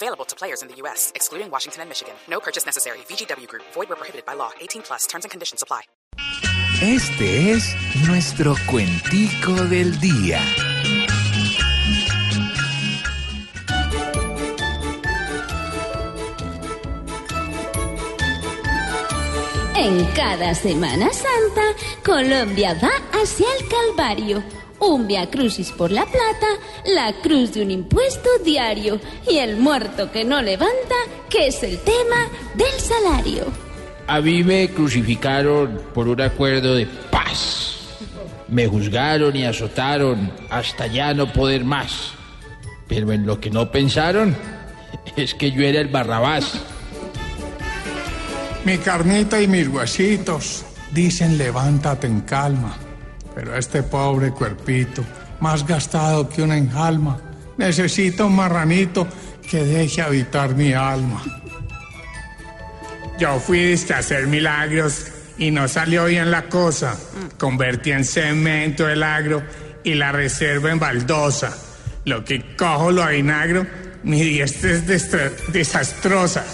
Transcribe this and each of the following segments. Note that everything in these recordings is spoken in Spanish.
Available to players in the U.S., excluding Washington and Michigan. No purchase necessary. VGW Group. Void where prohibited by law. 18 plus. Terms and conditions apply. Este es nuestro cuentico del día. En cada Semana Santa, Colombia va hacia el Calvario. Un Via Crucis por la plata, la cruz de un impuesto diario y el muerto que no levanta, que es el tema del salario. A mí me crucificaron por un acuerdo de paz. Me juzgaron y azotaron hasta ya no poder más. Pero en lo que no pensaron es que yo era el Barrabás. Mi carnita y mis huesitos dicen levántate en calma. Pero este pobre cuerpito, más gastado que una enjalma, necesita un marranito que deje habitar mi alma. Yo fui a hacer milagros y no salió bien la cosa. Convertí en cemento el agro y la reserva en baldosa. Lo que cojo lo vinagro, mi diestra es desastrosa.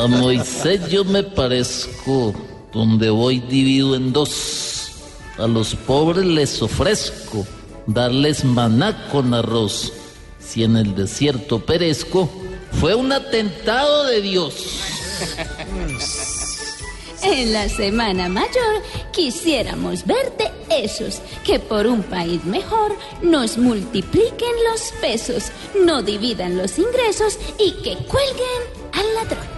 A Moisés yo me parezco, donde voy divido en dos. A los pobres les ofrezco darles maná con arroz. Si en el desierto perezco, fue un atentado de Dios. En la Semana Mayor quisiéramos verte esos que por un país mejor nos multipliquen los pesos, no dividan los ingresos y que cuelguen al ladrón.